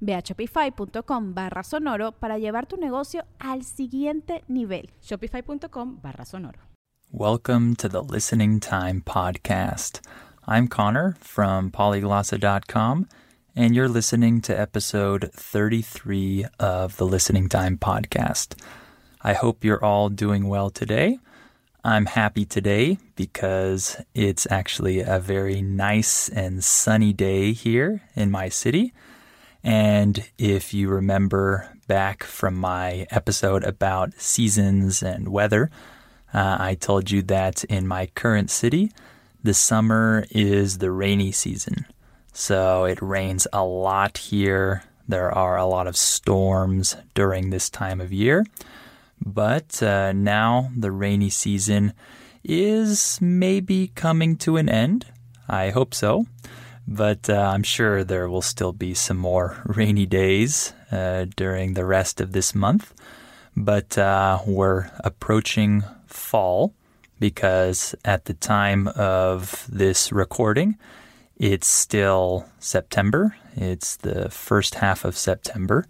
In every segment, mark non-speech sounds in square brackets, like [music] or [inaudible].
Ve a shopify.com barra sonoro para llevar tu negocio al siguiente nivel. Shopify.com barra sonoro. Welcome to the Listening Time Podcast. I'm Connor from polyglossa.com, and you're listening to episode 33 of the Listening Time Podcast. I hope you're all doing well today. I'm happy today because it's actually a very nice and sunny day here in my city. And if you remember back from my episode about seasons and weather, uh, I told you that in my current city, the summer is the rainy season. So it rains a lot here. There are a lot of storms during this time of year. But uh, now the rainy season is maybe coming to an end. I hope so but uh, I'm sure there will still be some more [laughs] rainy days uh, during the rest of this month. But uh, we're approaching fall because at the time of this recording, it's still September. It's the first half of September.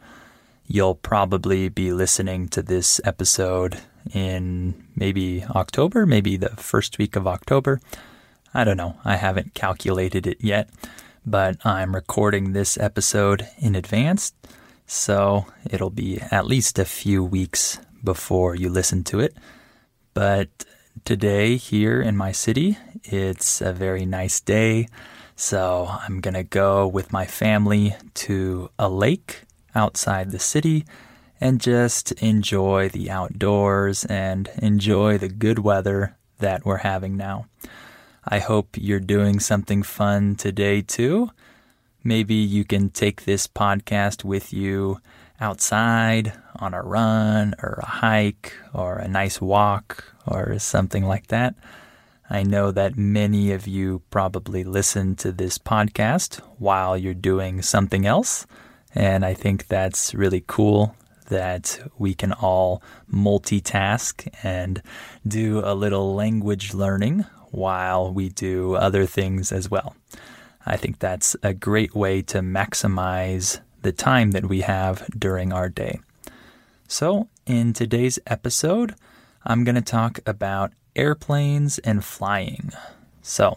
You'll probably be listening to this episode in maybe October, maybe the first week of October. I don't know. I haven't calculated it yet, but I'm recording this episode in advance, so it'll be at least a few weeks before you listen to it. But today, here in my city, it's a very nice day, so I'm gonna go with my family to a lake outside the city and just enjoy the outdoors and enjoy the good weather that we're having now. I hope you're doing something fun today too. Maybe you can take this podcast with you outside on a run or a hike or a nice walk or something like that. I know that many of you probably listen to this podcast while you're doing something else. And I think that's really cool that we can all multitask and do a little language learning while we do other things as well. I think that's a great way to maximize the time that we have during our day. So, in today's episode, I'm going to talk about airplanes and flying. So,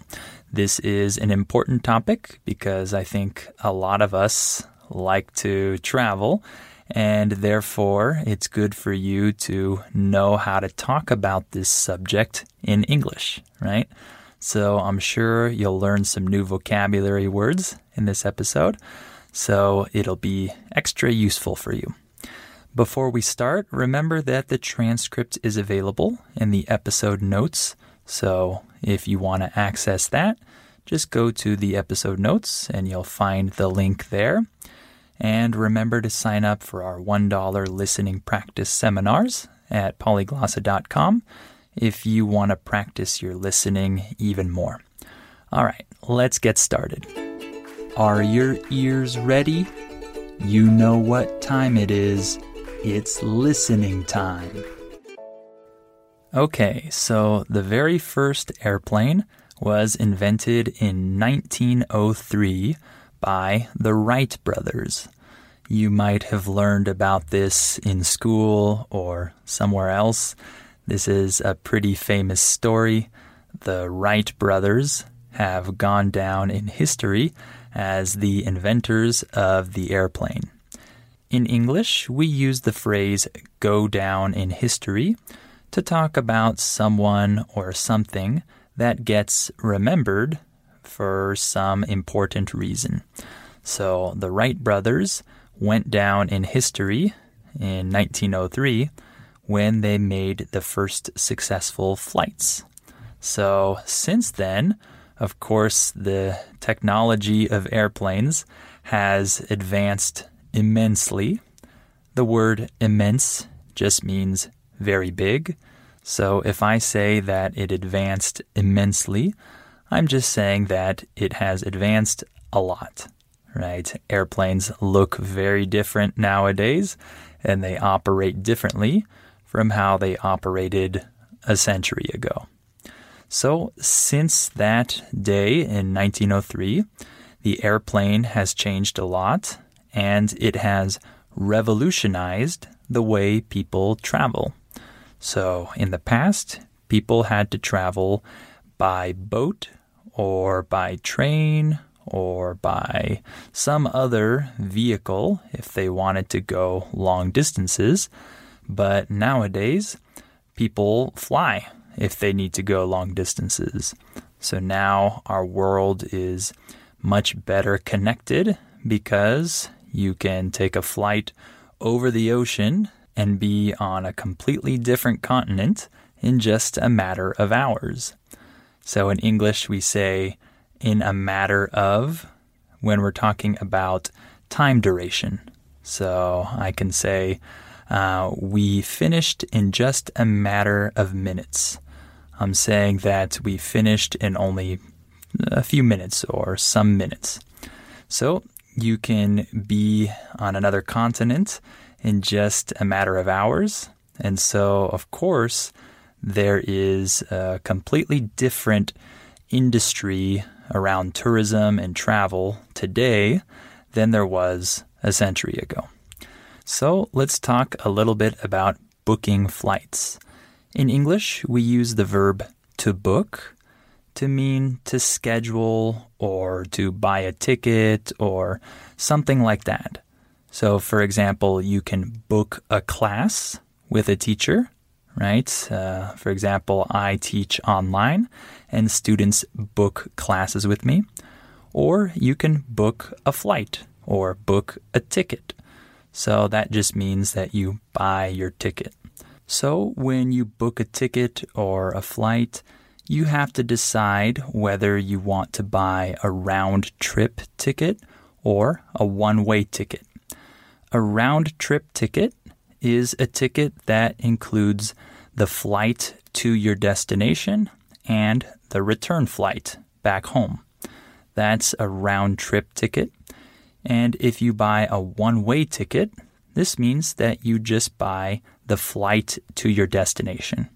this is an important topic because I think a lot of us like to travel and therefore it's good for you to know how to talk about this subject in English, right? So I'm sure you'll learn some new vocabulary words in this episode, so it'll be extra useful for you. Before we start, remember that the transcript is available in the episode notes. So if you want to access that, just go to the episode notes and you'll find the link there. And remember to sign up for our $1 listening practice seminars at polyglossa.com if you want to practice your listening even more. All right, let's get started. Are your ears ready? You know what time it is. It's listening time. Okay, so the very first airplane was invented in 1903 by the Wright brothers. You might have learned about this in school or somewhere else. This is a pretty famous story. The Wright brothers have gone down in history as the inventors of the airplane. In English, we use the phrase go down in history to talk about someone or something that gets remembered for some important reason. So the Wright brothers went down in history in 1903 when they made the first successful flights. So since then, of course, the technology of airplanes has advanced immensely. The word immense just means very big. So if I say that it advanced immensely, I'm just saying that it has advanced a lot, right? Airplanes look very different nowadays and they operate differently from how they operated a century ago. So, since that day in 1903, the airplane has changed a lot and it has revolutionized the way people travel. So, in the past, people had to travel by boat or by train or by some other vehicle if they wanted to go long distances. But nowadays, people fly if they need to go long distances. So now our world is much better connected because you can take a flight over the ocean and be on a completely different continent in just a matter of hours. So in English, we say in a matter of when we're talking about time duration. So I can say, uh, we finished in just a matter of minutes. I'm saying that we finished in only a few minutes or some minutes. So you can be on another continent in just a matter of hours. And so, of course, there is a completely different industry around tourism and travel today than there was a century ago. So, let's talk a little bit about booking flights. In English, we use the verb to book to mean to schedule or to buy a ticket or something like that. So, for example, you can book a class with a teacher, right? Uh, for example, I teach online and students book classes with me. Or you can book a flight or book a ticket. So that just means that you buy your ticket. So when you book a ticket or a flight, you have to decide whether you want to buy a round trip ticket or a one way ticket. A round trip ticket is a ticket that includes the flight to your destination and the return flight back home. That's a round trip ticket. And if you buy a one way ticket, this means that you just buy the flight to your destination.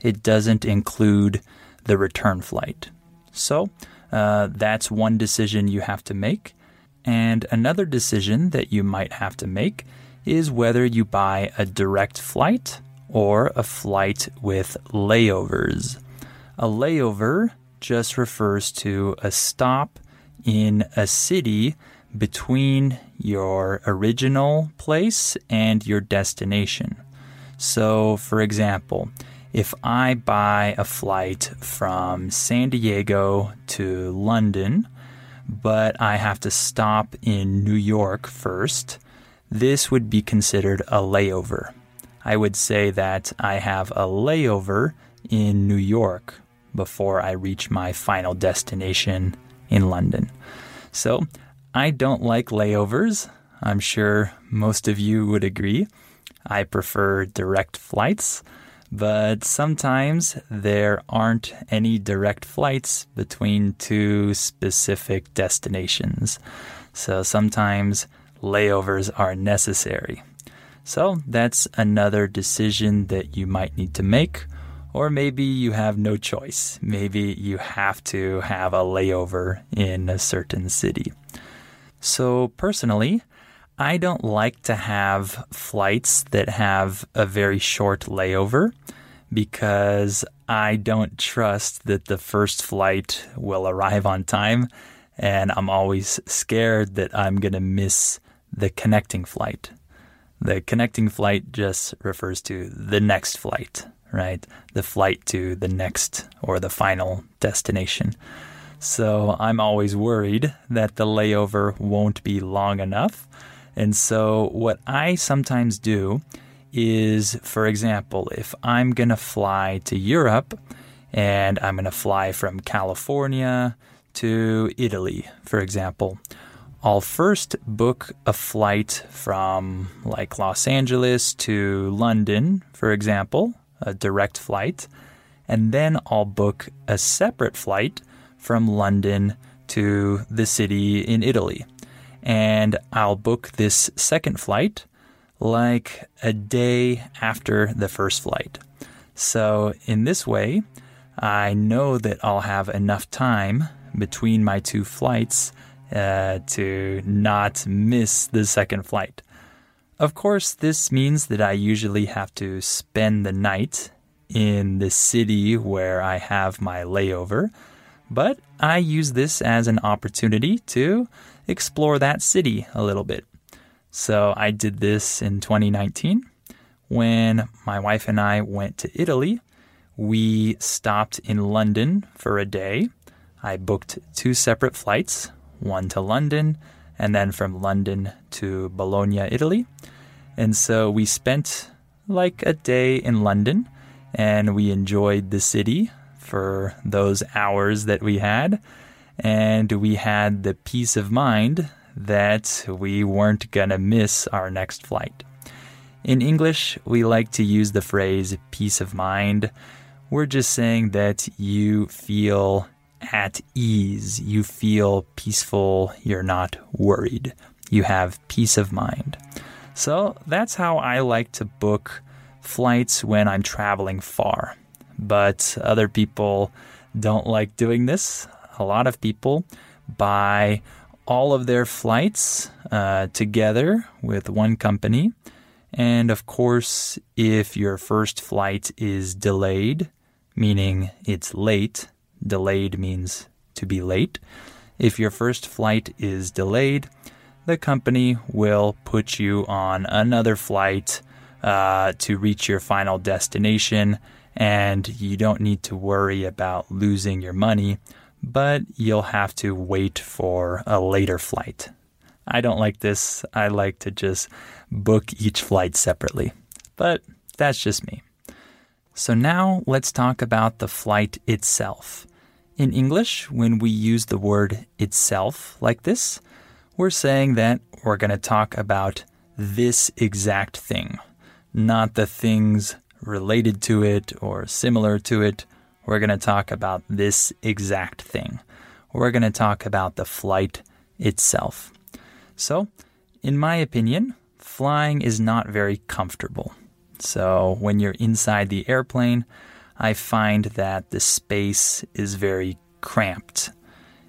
It doesn't include the return flight. So uh, that's one decision you have to make. And another decision that you might have to make is whether you buy a direct flight or a flight with layovers. A layover just refers to a stop in a city between your original place and your destination. So, for example, if I buy a flight from San Diego to London, but I have to stop in New York first, this would be considered a layover. I would say that I have a layover in New York before I reach my final destination in London. So I don't like layovers. I'm sure most of you would agree. I prefer direct flights but sometimes there aren't any direct flights between two specific destinations. So sometimes layovers are necessary. So that's another decision that you might need to make. Or maybe you have no choice. Maybe you have to have a layover in a certain city. So, personally, I don't like to have flights that have a very short layover because I don't trust that the first flight will arrive on time. And I'm always scared that I'm going to miss the connecting flight. The connecting flight just refers to the next flight, right? The flight to the next or the final destination. So I'm always worried that the layover won't be long enough. And so what I sometimes do is, for example, if I'm going to fly to Europe and I'm going to fly from California to Italy, for example, I'll first book a flight from like Los Angeles to London, for example, a direct flight, and then I'll book a separate flight from London to the city in Italy. And I'll book this second flight like a day after the first flight. So, in this way, I know that I'll have enough time between my two flights uh, to not miss the second flight. Of course, this means that I usually have to spend the night in the city where I have my layover, but I use this as an opportunity to explore that city a little bit. So I did this in 2019 when my wife and I went to Italy. We stopped in London for a day. I booked two separate flights, one to London and then from London to Bologna, Italy. And so we spent like a day in London and we enjoyed the city for those hours that we had. And we had the peace of mind that we weren't going to miss our next flight. In English, we like to use the phrase peace of mind. We're just saying that you feel at ease, you feel peaceful, you're not worried, you have peace of mind. So that's how I like to book flights when I'm traveling far. But other people don't like doing this. A lot of people buy all of their flights uh, together with one company. And of course, if your first flight is delayed, meaning it's late, delayed means to be late. If your first flight is delayed, the company will put you on another flight uh, to reach your final destination, and you don't need to worry about losing your money, but you'll have to wait for a later flight. I don't like this. I like to just book each flight separately, but that's just me. So now let's talk about the flight itself. In English, when we use the word itself like this, we're saying that we're going to talk about this exact thing, not the things related to it or similar to it. We're going to talk about this exact thing. We're going to talk about the flight itself. So, in my opinion, flying is not very comfortable. So, when you're inside the airplane, I find that the space is very cramped.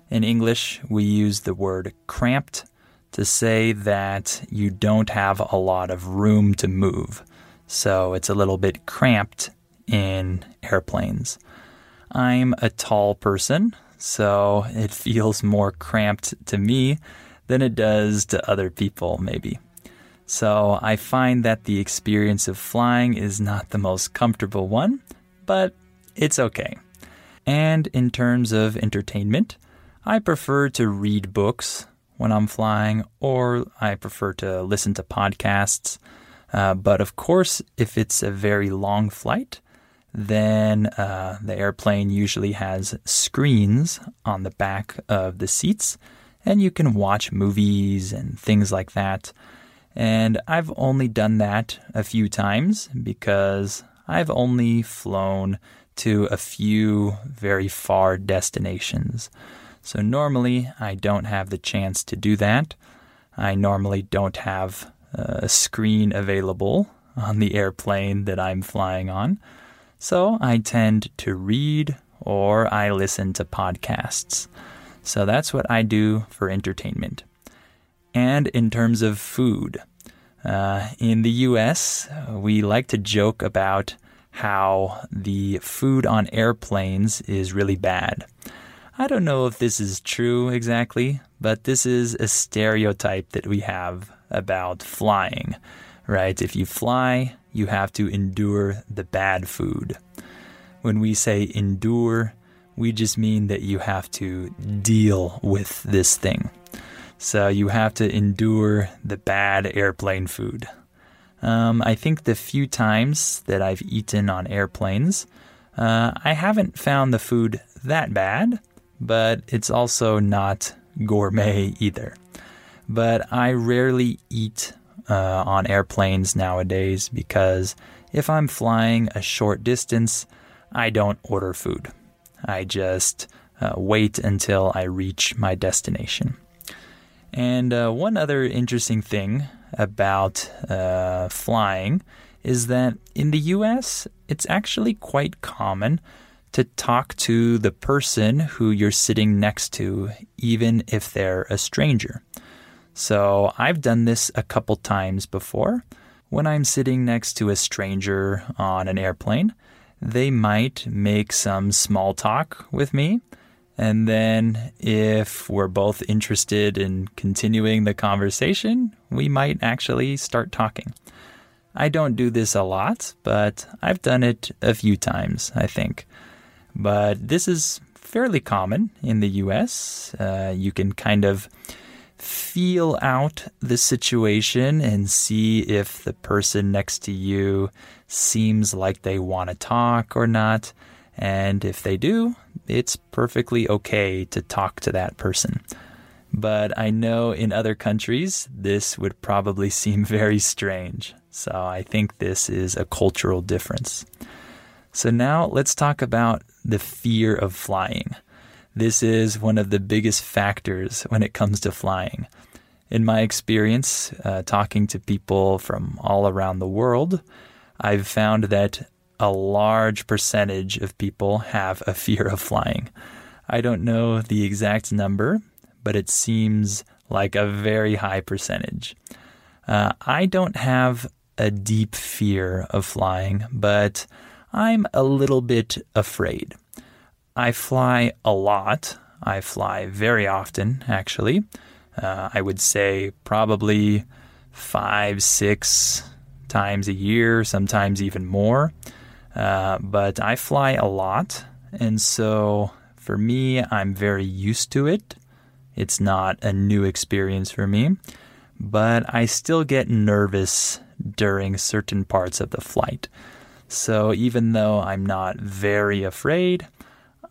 In English, we use the word cramped to say that you don't have a lot of room to move. So it's a little bit cramped in airplanes. I'm a tall person, so it [laughs] feels more cramped to me than it does to other people, maybe. So I find that the experience of flying is not the most comfortable one, but it's okay. And in terms of entertainment, I prefer to read books when I'm flying, or I prefer to listen to podcasts. Uh, but of course, if it's a very long flight, then uh, the airplane usually has screens on the back of the seats, and you can watch movies and things like that. And I've only done that a few times because I've only flown to a few very far destinations. So normally I don't have the chance to do that. I normally don't have uh, a screen available on the airplane that I'm flying on. So I tend to read or I listen to podcasts. So that's what I do for entertainment. And in terms of food, uh, in the US, we like to joke about how the food on airplanes is really bad. I don't know if this is true exactly, but this is a stereotype that we have about flying, right? If you fly, you have to endure the bad food. When we say endure, we just mean that you have to deal with this thing. So you have to endure the bad airplane food. Um, I think the few times that I've eaten on airplanes, uh, I haven't found the food that bad, but it's also not gourmet either. But I rarely eat uh, on airplanes nowadays because if I'm flying a short distance, I don't order food. I just uh, wait until I reach my destination. And uh, one other interesting thing about uh, flying is that in the US, it's actually quite common to talk to the person who you're sitting next to, even if they're a stranger. So I've done this a couple times before. When I'm sitting next to a stranger on an airplane, they might make some small talk with me. And then, if we're both interested in continuing the conversation, we might actually start talking. I don't do this a lot, but I've done it a few times, I think. But this is fairly common in the US. Uh, you can kind of feel out the situation and see if the person next to you seems like they want to talk or not. And if they do, it's perfectly okay to talk to that person. But I know in other countries, this would probably [laughs] seem very strange. So I think this is a cultural difference. So now let's talk about the fear of flying. This is one of the biggest factors when it comes to flying. In my experience, uh, talking to people from all around the world, I've found that a large percentage of people have a fear of flying. I don't know the exact number, but it seems like a very high percentage. Uh, I don't have a deep fear of flying, but I'm a little bit afraid. I fly a lot. I fly very often, actually. Uh, I would say probably five, six times a year, sometimes even more. Uh, but I fly a lot. And so for me, I'm very used to it. It's not a new experience for me. But I still get nervous during certain parts of the flight. So even though I'm not very afraid,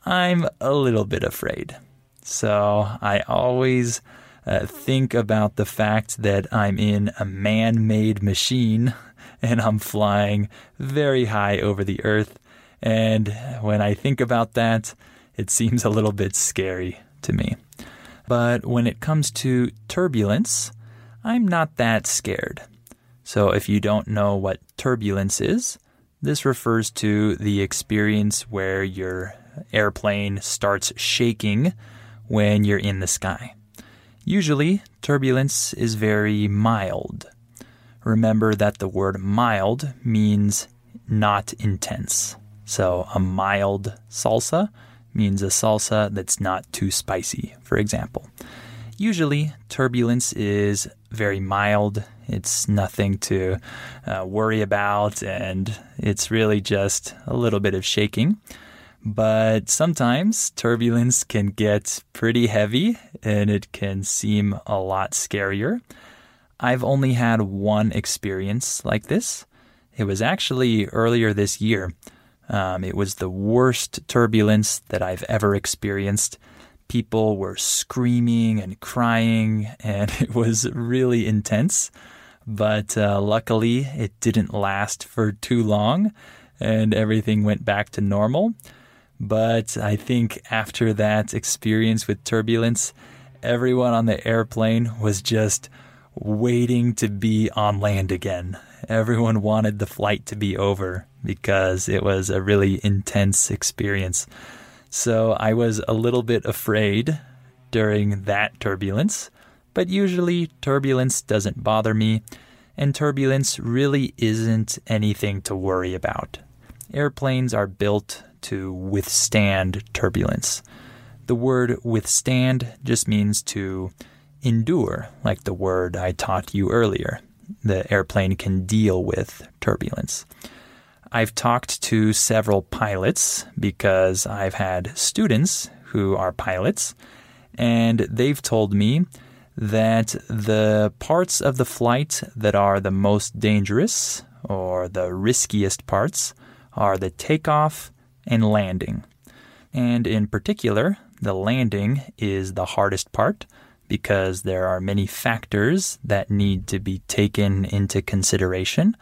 I'm a little bit afraid. So I always uh, think about the fact that I'm in a man made machine [laughs] and I'm flying very high over the earth. And when I think about that, it seems a little bit scary to me. But when it comes to turbulence, I'm not that scared. So if you don't know what turbulence is, this refers to the experience where your airplane starts shaking when you're in the sky. Usually, turbulence is very mild. Remember that the word mild means not intense. So, a mild salsa means a salsa that's not too spicy, for example. Usually, turbulence is very mild. It's nothing to uh, worry about, and it's really just a little bit of shaking. But sometimes turbulence can get pretty heavy and it can seem a lot scarier. I've only had one experience like this. It was actually earlier this year. Um, it was the worst turbulence that I've ever experienced. People were screaming and crying, and [laughs] it was really intense. But uh, luckily, it didn't last for too long, and everything went back to normal. But I think after that experience with turbulence, everyone on the airplane was just waiting to be on land again. Everyone wanted the flight to be over because it was a really intense experience. So I was a little bit afraid during that turbulence, but usually turbulence doesn't bother me, and turbulence really isn't anything to worry about. Airplanes are built to withstand turbulence. The word withstand just means to endure, like the word I taught you earlier the airplane can deal with turbulence. I've talked to several pilots because I've had students who are pilots, and they've told me that the parts of the flight that are the most dangerous or the riskiest parts are the takeoff and landing. And in particular, the landing is the hardest part because there are many factors that need to be taken into consideration.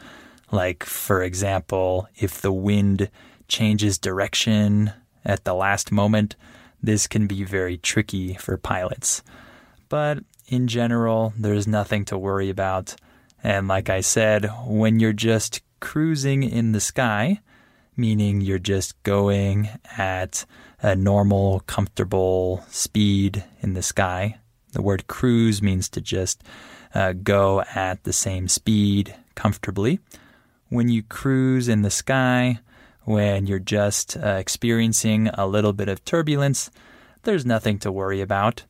Like, for example, if the wind changes direction at the last moment, this can be very tricky for pilots. But in general, there's nothing to worry about. And like I said, when you're just cruising in the sky, meaning you're just going at a normal, comfortable speed in the sky, the word cruise means to just uh, go at the same speed comfortably. When you cruise in the sky, when you're just uh, experiencing a little bit of turbulence, there's nothing to worry about.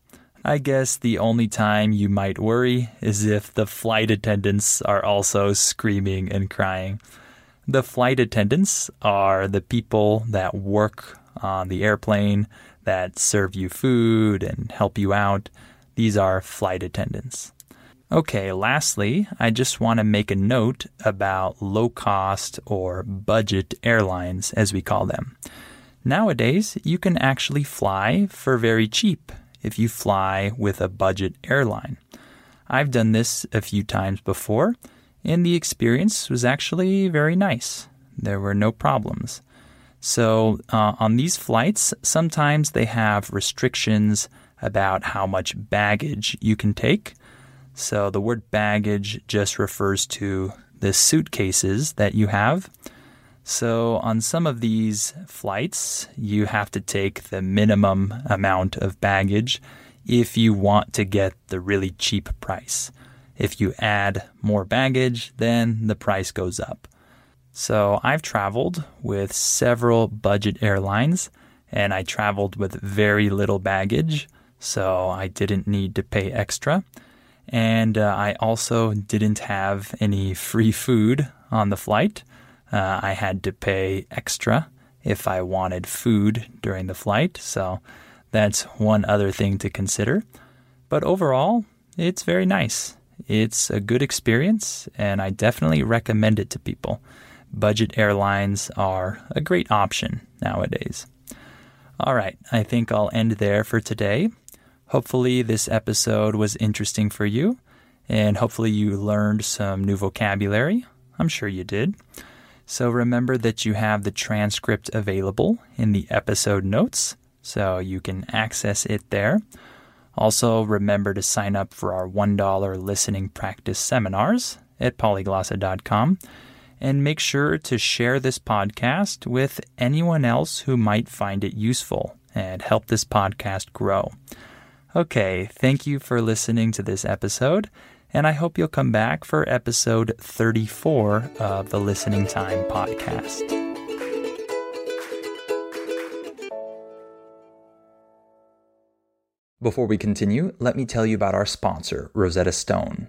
I guess the only time you might worry is if the flight attendants are also screaming and crying. The flight attendants are the people that work on the airplane, that serve you food and help you out. These are flight attendants. Okay, lastly, I just want to make a note about low cost or budget airlines, as we call them. Nowadays, you can actually fly for very cheap if you fly with a budget airline. I've done this a few times before, and the experience was actually very nice. There were no problems. So, uh, on these flights, sometimes they have restrictions about how much baggage you can take. So, the word baggage just refers to the suitcases that you have. So, on some of these flights, you have to take the minimum amount of baggage if you want to get the really cheap price. If you add more baggage, then the price goes up. So, I've traveled with several budget airlines and I traveled with very little baggage, so I didn't need to pay extra. And uh, I also didn't have any free food on the flight. Uh, I had to pay extra if I wanted food during the flight, so that's one other thing to consider. But overall, it's very nice. It's a good experience, and I definitely recommend it to people. Budget airlines are a great option nowadays. All right, I think I'll end there for today. Hopefully, this episode was interesting for you, and hopefully, you learned some new vocabulary. I'm sure you did. So remember that you have the transcript available in the episode notes, so you can access it there. Also, remember to sign up for our $1 listening practice seminars at polyglossa.com. And make sure to share this podcast with anyone else who might find it useful and help this podcast grow. Okay, thank you for listening to this episode, and I hope you'll come back for episode 34 of the Listening Time podcast. Before we continue, let me tell you about our sponsor, Rosetta Stone.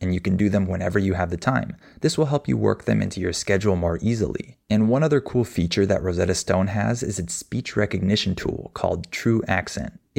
and you can do them whenever you have the time. This will help you work them into your schedule more easily. And one other cool feature that Rosetta Stone has is its speech recognition tool called TruAccent.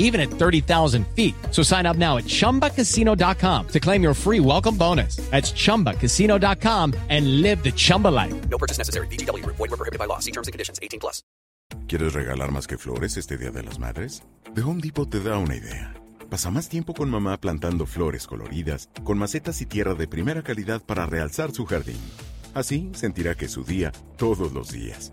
even at 30,000 feet. So sign up now at chumbacasino.com to claim your free welcome bonus. That's chumbacasino.com and live the Chumba life. No purchase necessary. VGW Group. Void were prohibited by law. See terms and conditions. 18 plus. ¿Quieres regalar más que flores este Día de las Madres? The Home Depot te da una idea. Pasa más tiempo con mamá plantando flores coloridas, con macetas y tierra de primera calidad para realzar su jardín. Así sentirá que es su día todos los días.